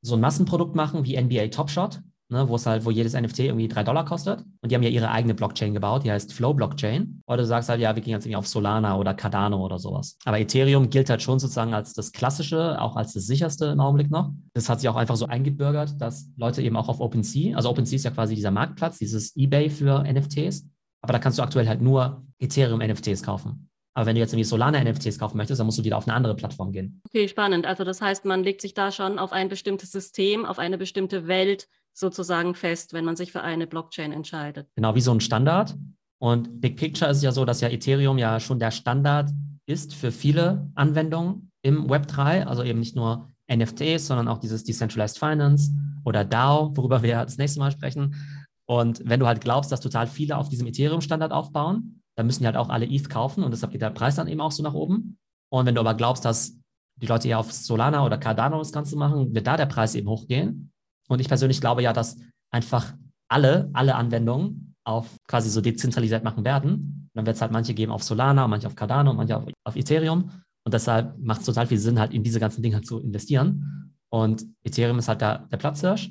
so ein Massenprodukt machen wie NBA Top Shot ne, wo es halt, wo jedes NFT irgendwie drei Dollar kostet. Und die haben ja ihre eigene Blockchain gebaut, die heißt Flow Blockchain. Oder du sagst halt, ja, wir gehen jetzt irgendwie auf Solana oder Cardano oder sowas. Aber Ethereum gilt halt schon sozusagen als das klassische, auch als das sicherste im Augenblick noch. Das hat sich auch einfach so eingebürgert, dass Leute eben auch auf OpenSea, also OpenSea ist ja quasi dieser Marktplatz, dieses eBay für NFTs. Aber da kannst du aktuell halt nur Ethereum-NFTs kaufen. Aber wenn du jetzt irgendwie Solana-NFTs kaufen möchtest, dann musst du wieder auf eine andere Plattform gehen. Okay, spannend. Also das heißt, man legt sich da schon auf ein bestimmtes System, auf eine bestimmte Welt sozusagen fest, wenn man sich für eine Blockchain entscheidet. Genau, wie so ein Standard. Und Big Picture ist ja so, dass ja Ethereum ja schon der Standard ist für viele Anwendungen im Web 3, also eben nicht nur NFTs, sondern auch dieses Decentralized Finance oder DAO, worüber wir das nächste Mal sprechen. Und wenn du halt glaubst, dass total viele auf diesem Ethereum-Standard aufbauen, dann müssen die halt auch alle ETH kaufen und deshalb geht der Preis dann eben auch so nach oben. Und wenn du aber glaubst, dass die Leute eher auf Solana oder Cardano das Ganze machen, wird da der Preis eben hochgehen. Und ich persönlich glaube ja, dass einfach alle, alle Anwendungen auf quasi so dezentralisiert machen werden. Und dann wird es halt manche geben auf Solana, manche auf Cardano, manche auf, auf Ethereum. Und deshalb macht es total viel Sinn, halt in diese ganzen Dinge zu investieren. Und Ethereum ist halt der, der Platzhirsch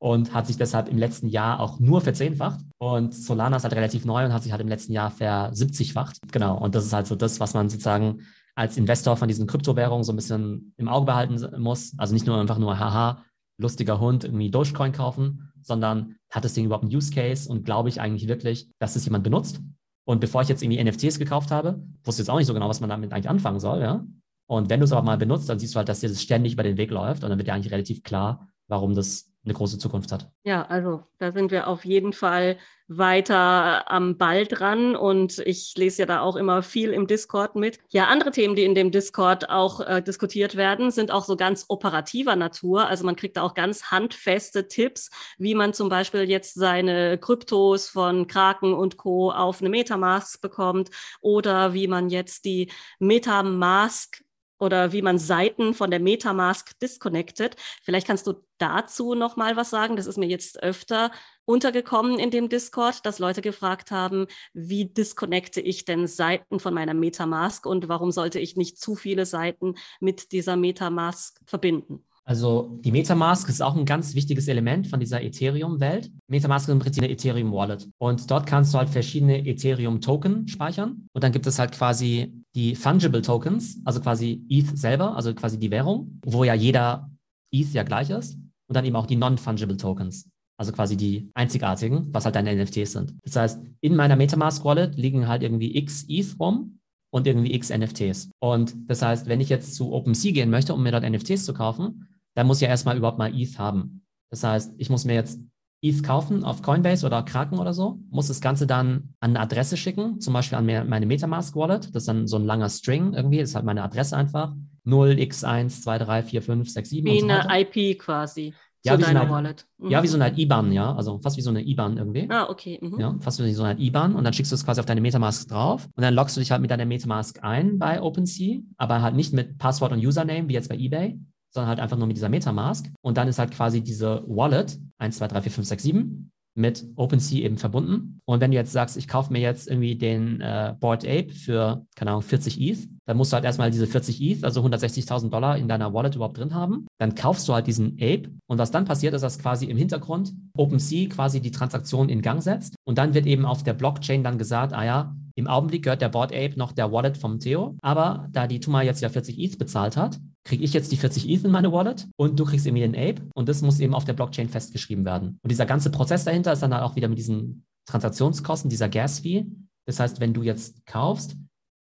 und hat sich deshalb im letzten Jahr auch nur verzehnfacht. Und Solana ist halt relativ neu und hat sich halt im letzten Jahr versiebzigfacht. Genau. Und das ist halt so das, was man sozusagen als Investor von diesen Kryptowährungen so ein bisschen im Auge behalten muss. Also nicht nur einfach nur, haha, lustiger Hund irgendwie Dogecoin kaufen, sondern hat das Ding überhaupt einen Use Case und glaube ich eigentlich wirklich, dass es jemand benutzt. Und bevor ich jetzt irgendwie NFTs gekauft habe, wusste ich jetzt auch nicht so genau, was man damit eigentlich anfangen soll, ja. Und wenn du es aber mal benutzt, dann siehst du halt, dass dir das ständig über den Weg läuft und dann wird dir eigentlich relativ klar, warum das eine große Zukunft hat. Ja, also da sind wir auf jeden Fall weiter am Ball dran und ich lese ja da auch immer viel im Discord mit. Ja, andere Themen, die in dem Discord auch äh, diskutiert werden, sind auch so ganz operativer Natur. Also man kriegt da auch ganz handfeste Tipps, wie man zum Beispiel jetzt seine Kryptos von Kraken und Co. auf eine Metamask bekommt oder wie man jetzt die Metamask oder wie man Seiten von der Metamask disconnected. Vielleicht kannst du dazu noch mal was sagen. Das ist mir jetzt öfter untergekommen in dem Discord, dass Leute gefragt haben, wie disconnecte ich denn Seiten von meiner Metamask und warum sollte ich nicht zu viele Seiten mit dieser Metamask verbinden? Also die Metamask ist auch ein ganz wichtiges Element von dieser Ethereum-Welt. Metamask ist im Prinzip eine Ethereum-Wallet. Und dort kannst du halt verschiedene Ethereum-Token speichern. Und dann gibt es halt quasi die Fungible Tokens, also quasi ETH selber, also quasi die Währung, wo ja jeder ETH ja gleich ist. Und dann eben auch die Non-Fungible Tokens. Also quasi die einzigartigen, was halt deine NFTs sind. Das heißt, in meiner Metamask Wallet liegen halt irgendwie x ETH rum und irgendwie x NFTs. Und das heißt, wenn ich jetzt zu OpenSea gehen möchte, um mir dort NFTs zu kaufen, dann muss ich ja erstmal überhaupt mal ETH haben. Das heißt, ich muss mir jetzt ETH kaufen auf Coinbase oder Kraken oder so, muss das Ganze dann an eine Adresse schicken, zum Beispiel an meine Metamask Wallet. Das ist dann so ein langer String irgendwie, das ist halt meine Adresse einfach. 0x1234567. Wie so eine IP quasi. Ja, wie so eine, Wallet. Mhm. ja, wie so eine IBAN, ja. Also fast wie so eine IBAN irgendwie. Ah, okay. Mhm. Ja, fast wie so eine IBAN. Und dann schickst du es quasi auf deine Metamask drauf. Und dann loggst du dich halt mit deiner Metamask ein bei OpenSea, aber halt nicht mit Passwort und Username, wie jetzt bei eBay, sondern halt einfach nur mit dieser Metamask. Und dann ist halt quasi diese Wallet 1, 2, 3, 4, 5, 6, 7 mit OpenSea eben verbunden. Und wenn du jetzt sagst, ich kaufe mir jetzt irgendwie den äh, Board Ape für, keine Ahnung, 40 ETH, dann musst du halt erstmal diese 40 ETH, also 160.000 Dollar in deiner Wallet überhaupt drin haben. Dann kaufst du halt diesen Ape und was dann passiert, ist, dass quasi im Hintergrund OpenSea quasi die Transaktion in Gang setzt und dann wird eben auf der Blockchain dann gesagt, ah ja, im Augenblick gehört der Board Ape noch der Wallet vom Theo, aber da die Tuma jetzt ja 40 ETH bezahlt hat, kriege ich jetzt die 40 ETH in meine Wallet und du kriegst irgendwie den Ape und das muss eben auf der Blockchain festgeschrieben werden. Und dieser ganze Prozess dahinter ist dann halt auch wieder mit diesen Transaktionskosten, dieser Gas-Fee. Das heißt, wenn du jetzt kaufst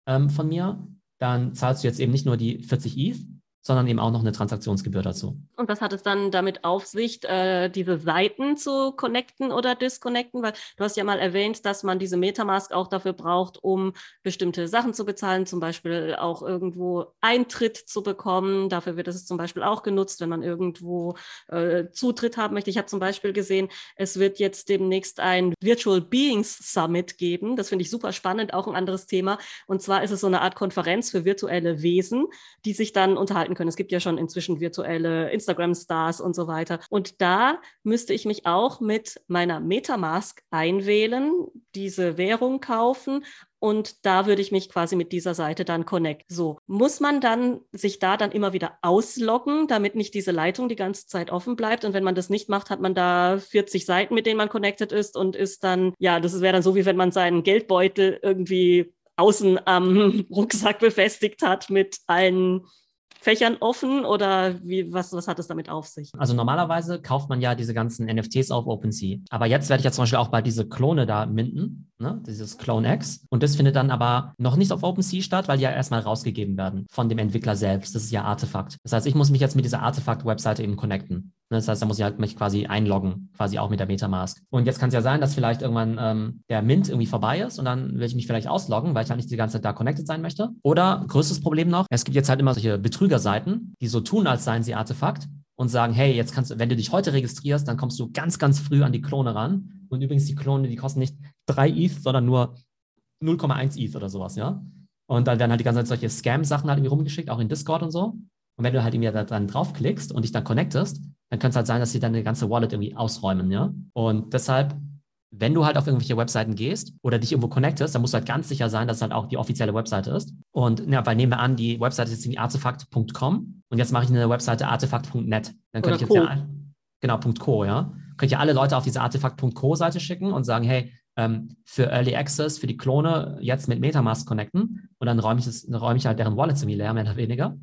ähm, von mir, dann zahlst du jetzt eben nicht nur die 40 ETH, sondern eben auch noch eine Transaktionsgebühr dazu. Und was hat es dann damit auf sich, äh, diese Seiten zu connecten oder disconnecten? Weil du hast ja mal erwähnt, dass man diese Metamask auch dafür braucht, um bestimmte Sachen zu bezahlen, zum Beispiel auch irgendwo Eintritt zu bekommen. Dafür wird es zum Beispiel auch genutzt, wenn man irgendwo äh, Zutritt haben möchte. Ich habe zum Beispiel gesehen, es wird jetzt demnächst ein Virtual Beings Summit geben. Das finde ich super spannend, auch ein anderes Thema. Und zwar ist es so eine Art Konferenz für virtuelle Wesen, die sich dann unterhalten gestalten können. Es gibt ja schon inzwischen virtuelle Instagram-Stars und so weiter. Und da müsste ich mich auch mit meiner Metamask einwählen, diese Währung kaufen und da würde ich mich quasi mit dieser Seite dann connect. So, muss man dann sich da dann immer wieder ausloggen, damit nicht diese Leitung die ganze Zeit offen bleibt und wenn man das nicht macht, hat man da 40 Seiten, mit denen man connected ist und ist dann, ja, das wäre dann so, wie wenn man seinen Geldbeutel irgendwie außen am Rucksack befestigt hat mit allen Fächern offen oder wie, was, was hat es damit auf sich? Also normalerweise kauft man ja diese ganzen NFTs auf OpenSea. Aber jetzt werde ich ja zum Beispiel auch bei diese Klone da minden, ne? dieses Clone X. Und das findet dann aber noch nicht auf OpenSea statt, weil die ja erstmal rausgegeben werden von dem Entwickler selbst. Das ist ja Artefakt. Das heißt, ich muss mich jetzt mit dieser Artefakt-Webseite eben connecten. Ne, das heißt, da muss ich halt mich quasi einloggen, quasi auch mit der Metamask. Und jetzt kann es ja sein, dass vielleicht irgendwann ähm, der Mint irgendwie vorbei ist und dann will ich mich vielleicht ausloggen, weil ich halt nicht die ganze Zeit da connected sein möchte. Oder größtes Problem noch, es gibt jetzt halt immer solche Betrügerseiten, die so tun, als seien sie Artefakt und sagen, hey, jetzt kannst du, wenn du dich heute registrierst, dann kommst du ganz, ganz früh an die Klone ran. Und übrigens, die Klone, die kosten nicht 3 ETH, sondern nur 0,1 ETH oder sowas, ja. Und dann werden halt die ganze Zeit solche Scam-Sachen halt irgendwie rumgeschickt, auch in Discord und so. Und wenn du halt irgendwie dann draufklickst und dich dann connectest, dann könnte es halt sein, dass sie deine ganze Wallet irgendwie ausräumen, ja. Und deshalb, wenn du halt auf irgendwelche Webseiten gehst oder dich irgendwo connectest, dann musst du halt ganz sicher sein, dass es halt auch die offizielle Webseite ist. Und ja, weil nehmen wir an, die Webseite ist irgendwie artefakt.com und jetzt mache ich eine Webseite artefakt.net. Dann könnte ich jetzt ja, genau, .co, ja. Könnte ich ja alle Leute auf diese artefakt.co Seite schicken und sagen, hey, ähm, für Early Access, für die Klone jetzt mit Metamask connecten und dann räume ich, das, räume ich halt deren Wallets irgendwie leer, mehr oder weniger.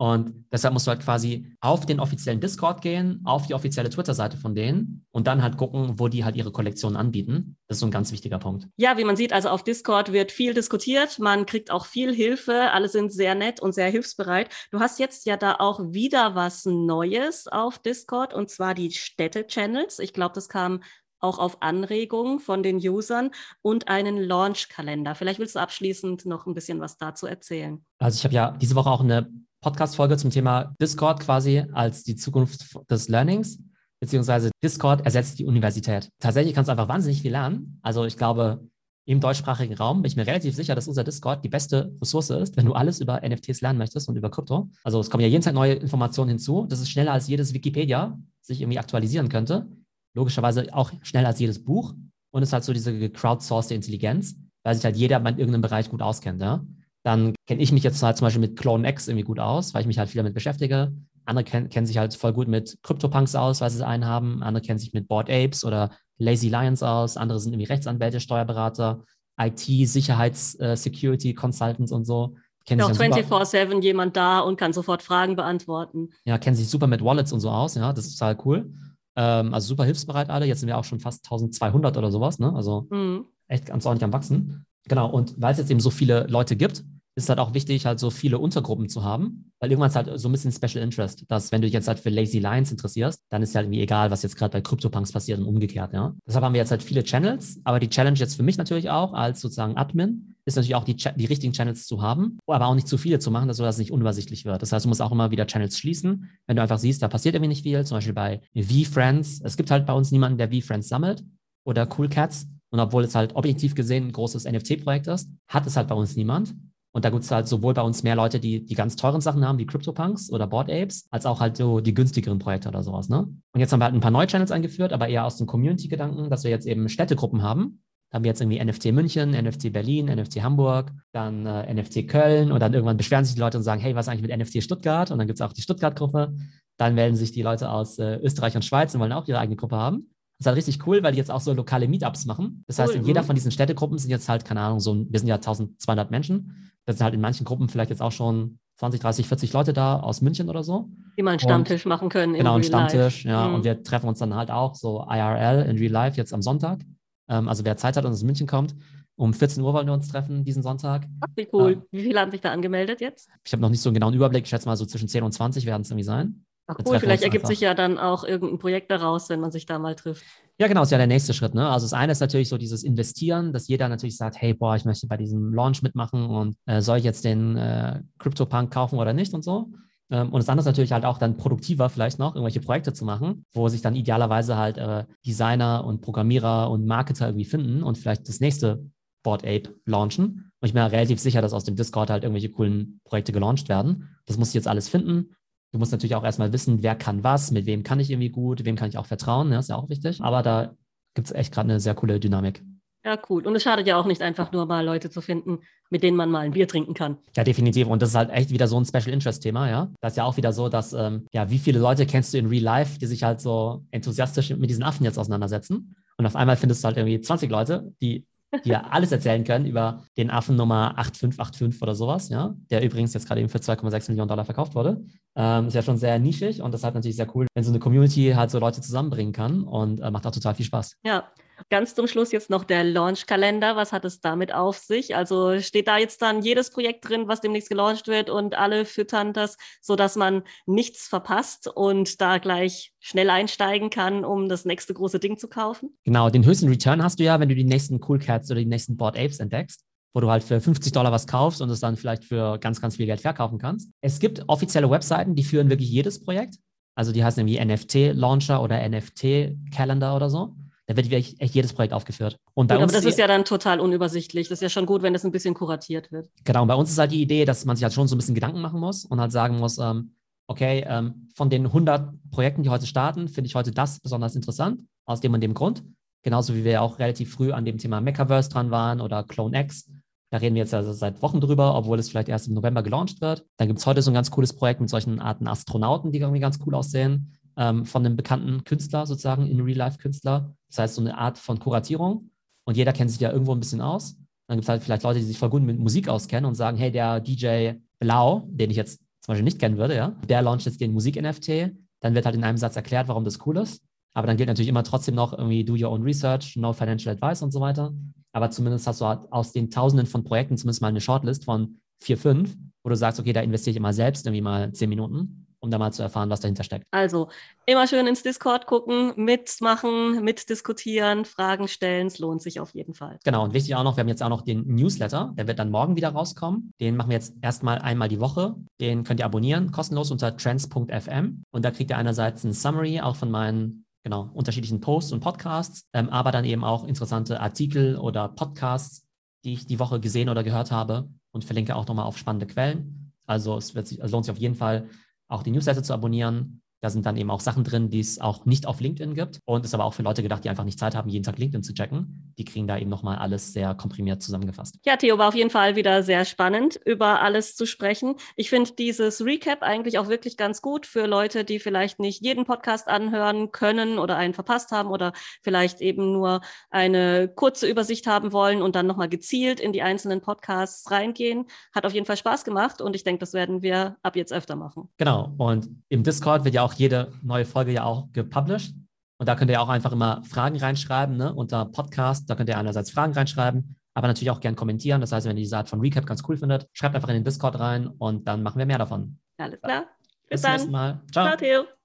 Und deshalb musst du halt quasi auf den offiziellen Discord gehen, auf die offizielle Twitter-Seite von denen und dann halt gucken, wo die halt ihre Kollektion anbieten. Das ist so ein ganz wichtiger Punkt. Ja, wie man sieht, also auf Discord wird viel diskutiert. Man kriegt auch viel Hilfe. Alle sind sehr nett und sehr hilfsbereit. Du hast jetzt ja da auch wieder was Neues auf Discord und zwar die Städte-Channels. Ich glaube, das kam auch auf Anregung von den Usern und einen Launch-Kalender. Vielleicht willst du abschließend noch ein bisschen was dazu erzählen. Also ich habe ja diese Woche auch eine Podcast-Folge zum Thema Discord quasi als die Zukunft des Learnings, beziehungsweise Discord ersetzt die Universität. Tatsächlich kannst du einfach wahnsinnig viel lernen. Also ich glaube, im deutschsprachigen Raum bin ich mir relativ sicher, dass unser Discord die beste Ressource ist, wenn du alles über NFTs lernen möchtest und über Krypto. Also es kommen ja jeden Tag neue Informationen hinzu. Das ist schneller als jedes Wikipedia sich irgendwie aktualisieren könnte. Logischerweise auch schneller als jedes Buch. Und es halt so diese gecrowdsourced Intelligenz, weil sich halt jeder in irgendeinem Bereich gut auskennt. Ja? Dann kenne ich mich jetzt halt zum Beispiel mit Clone X irgendwie gut aus, weil ich mich halt viel damit beschäftige. Andere kennen, kennen sich halt voll gut mit CryptoPunks aus, weil sie einen haben. Andere kennen sich mit Board Apes oder Lazy Lions aus. Andere sind irgendwie Rechtsanwälte, Steuerberater, IT, Sicherheits-, äh, Security, Consultants und so. Kennen auch 24-7 jemand da und kann sofort Fragen beantworten. Ja, kennen sich super mit Wallets und so aus. Ja, das ist total cool. Ähm, also super hilfsbereit alle. Jetzt sind wir auch schon fast 1200 oder sowas. Ne? Also mhm. echt ganz ordentlich am Wachsen. Genau. Und weil es jetzt eben so viele Leute gibt, ist halt auch wichtig, halt so viele Untergruppen zu haben, weil irgendwann ist halt so ein bisschen Special Interest, dass wenn du dich jetzt halt für Lazy Lions interessierst, dann ist ja halt irgendwie egal, was jetzt gerade bei CryptoPunks passiert und umgekehrt, ja. Deshalb haben wir jetzt halt viele Channels, aber die Challenge jetzt für mich natürlich auch als sozusagen Admin ist natürlich auch die, die richtigen Channels zu haben, aber auch nicht zu viele zu machen, sodass es nicht unübersichtlich wird. Das heißt, du musst auch immer wieder Channels schließen, wenn du einfach siehst, da passiert irgendwie nicht viel, zum Beispiel bei V-Friends. Es gibt halt bei uns niemanden, der V-Friends sammelt oder Cool Cats. Und obwohl es halt objektiv gesehen ein großes NFT-Projekt ist, hat es halt bei uns niemand. Und da gibt es halt sowohl bei uns mehr Leute, die die ganz teuren Sachen haben, wie CryptoPunks oder Board Apes, als auch halt so die günstigeren Projekte oder sowas. Ne? Und jetzt haben wir halt ein paar neue Channels eingeführt, aber eher aus dem Community-Gedanken, dass wir jetzt eben Städtegruppen haben. Da haben wir jetzt irgendwie NFT München, NFT Berlin, NFT Hamburg, dann äh, NFT Köln und dann irgendwann beschweren sich die Leute und sagen, hey, was ist eigentlich mit NFT Stuttgart? Und dann gibt es auch die Stuttgart-Gruppe. Dann melden sich die Leute aus äh, Österreich und Schweiz und wollen auch ihre eigene Gruppe haben. Das ist halt richtig cool, weil die jetzt auch so lokale Meetups machen. Das heißt, in jeder von diesen Städtegruppen sind jetzt halt, keine Ahnung, so, wir sind ja 1200 Menschen das sind halt in manchen Gruppen vielleicht jetzt auch schon 20, 30, 40 Leute da aus München oder so. Die mal einen Stammtisch und, machen können. Genau, einen Stammtisch, life. ja. Mhm. Und wir treffen uns dann halt auch so IRL in Real Life jetzt am Sonntag. Ähm, also wer Zeit hat und aus München kommt, um 14 Uhr wollen wir uns treffen diesen Sonntag. Ach, wie cool. Ähm, wie viele haben sich da angemeldet jetzt? Ich habe noch nicht so einen genauen Überblick. Ich schätze mal so zwischen 10 und 20 werden es irgendwie sein. Ach cool, vielleicht ergibt sich ja dann auch irgendein Projekt daraus, wenn man sich da mal trifft. Ja, genau, ist ja der nächste Schritt. Ne? Also das eine ist natürlich so dieses Investieren, dass jeder natürlich sagt, hey, boah, ich möchte bei diesem Launch mitmachen und äh, soll ich jetzt den äh, CryptoPunk kaufen oder nicht und so. Ähm, und das andere ist natürlich halt auch dann produktiver vielleicht noch, irgendwelche Projekte zu machen, wo sich dann idealerweise halt äh, Designer und Programmierer und Marketer irgendwie finden und vielleicht das nächste Board Ape launchen. Und ich bin mir relativ sicher, dass aus dem Discord halt irgendwelche coolen Projekte gelauncht werden. Das muss ich jetzt alles finden. Du musst natürlich auch erstmal wissen, wer kann was, mit wem kann ich irgendwie gut, wem kann ich auch vertrauen, ne? ist ja auch wichtig. Aber da gibt es echt gerade eine sehr coole Dynamik. Ja, cool. Und es schadet ja auch nicht einfach nur mal Leute zu finden, mit denen man mal ein Bier trinken kann. Ja, definitiv. Und das ist halt echt wieder so ein Special Interest Thema, ja. Das ist ja auch wieder so, dass, ähm, ja, wie viele Leute kennst du in Real Life, die sich halt so enthusiastisch mit diesen Affen jetzt auseinandersetzen? Und auf einmal findest du halt irgendwie 20 Leute, die die ja alles erzählen können über den Affen Nummer 8585 oder sowas, ja, der übrigens jetzt gerade eben für 2,6 Millionen Dollar verkauft wurde. Ähm, ist ja schon sehr nischig und das halt natürlich sehr cool, wenn so eine Community halt so Leute zusammenbringen kann und äh, macht auch total viel Spaß. Ja, Ganz zum Schluss jetzt noch der Launch-Kalender. Was hat es damit auf sich? Also steht da jetzt dann jedes Projekt drin, was demnächst gelauncht wird und alle füttern das, sodass man nichts verpasst und da gleich schnell einsteigen kann, um das nächste große Ding zu kaufen? Genau, den höchsten Return hast du ja, wenn du die nächsten Cool Cats oder die nächsten Board Apes entdeckst wo du halt für 50 Dollar was kaufst und es dann vielleicht für ganz, ganz viel Geld verkaufen kannst. Es gibt offizielle Webseiten, die führen wirklich jedes Projekt. Also die heißen irgendwie NFT-Launcher oder NFT-Calendar oder so. Da wird echt, echt jedes Projekt aufgeführt. Und bei gut, uns aber das ist ja dann total unübersichtlich. Das ist ja schon gut, wenn das ein bisschen kuratiert wird. Genau, und bei uns ist halt die Idee, dass man sich halt schon so ein bisschen Gedanken machen muss und halt sagen muss, ähm, okay, ähm, von den 100 Projekten, die heute starten, finde ich heute das besonders interessant, aus dem und dem Grund. Genauso wie wir ja auch relativ früh an dem Thema Mechaverse dran waren oder Clone X. Da reden wir jetzt also seit Wochen drüber, obwohl es vielleicht erst im November gelauncht wird. Dann gibt es heute so ein ganz cooles Projekt mit solchen Arten Astronauten, die irgendwie ganz cool aussehen ähm, von einem bekannten Künstler sozusagen, in Real-Life-Künstler. Das heißt, so eine Art von Kuratierung. Und jeder kennt sich ja irgendwo ein bisschen aus. Dann gibt es halt vielleicht Leute, die sich voll gut mit Musik auskennen und sagen, hey, der DJ Blau, den ich jetzt zum Beispiel nicht kennen würde, ja, der launcht jetzt den Musik-NFT. Dann wird halt in einem Satz erklärt, warum das cool ist. Aber dann gilt natürlich immer trotzdem noch irgendwie do your own research, no financial advice und so weiter. Aber zumindest hast du halt aus den Tausenden von Projekten zumindest mal eine Shortlist von vier, fünf, wo du sagst, okay, da investiere ich immer selbst irgendwie mal zehn Minuten um da mal zu erfahren, was dahinter steckt. Also immer schön ins Discord gucken, mitmachen, mitdiskutieren, Fragen stellen. Es lohnt sich auf jeden Fall. Genau, und wichtig auch noch, wir haben jetzt auch noch den Newsletter, der wird dann morgen wieder rauskommen. Den machen wir jetzt erstmal einmal die Woche. Den könnt ihr abonnieren, kostenlos unter trends.fm. Und da kriegt ihr einerseits ein Summary auch von meinen genau, unterschiedlichen Posts und Podcasts, ähm, aber dann eben auch interessante Artikel oder Podcasts, die ich die Woche gesehen oder gehört habe und verlinke auch nochmal auf spannende Quellen. Also es, wird sich, es lohnt sich auf jeden Fall, auch die Newsletter zu abonnieren. Da sind dann eben auch Sachen drin, die es auch nicht auf LinkedIn gibt. Und ist aber auch für Leute gedacht, die einfach nicht Zeit haben, jeden Tag LinkedIn zu checken. Die kriegen da eben nochmal alles sehr komprimiert zusammengefasst. Ja, Theo, war auf jeden Fall wieder sehr spannend, über alles zu sprechen. Ich finde dieses Recap eigentlich auch wirklich ganz gut für Leute, die vielleicht nicht jeden Podcast anhören können oder einen verpasst haben oder vielleicht eben nur eine kurze Übersicht haben wollen und dann nochmal gezielt in die einzelnen Podcasts reingehen. Hat auf jeden Fall Spaß gemacht und ich denke, das werden wir ab jetzt öfter machen. Genau. Und im Discord wird ja auch jede neue Folge ja auch gepublished. Und da könnt ihr auch einfach immer Fragen reinschreiben, ne? unter Podcast. Da könnt ihr einerseits Fragen reinschreiben, aber natürlich auch gern kommentieren. Das heißt, wenn ihr diese Art von Recap ganz cool findet, schreibt einfach in den Discord rein und dann machen wir mehr davon. Alles klar. Bis, Bis zum nächsten Mal. Ciao. Ciao, Theo.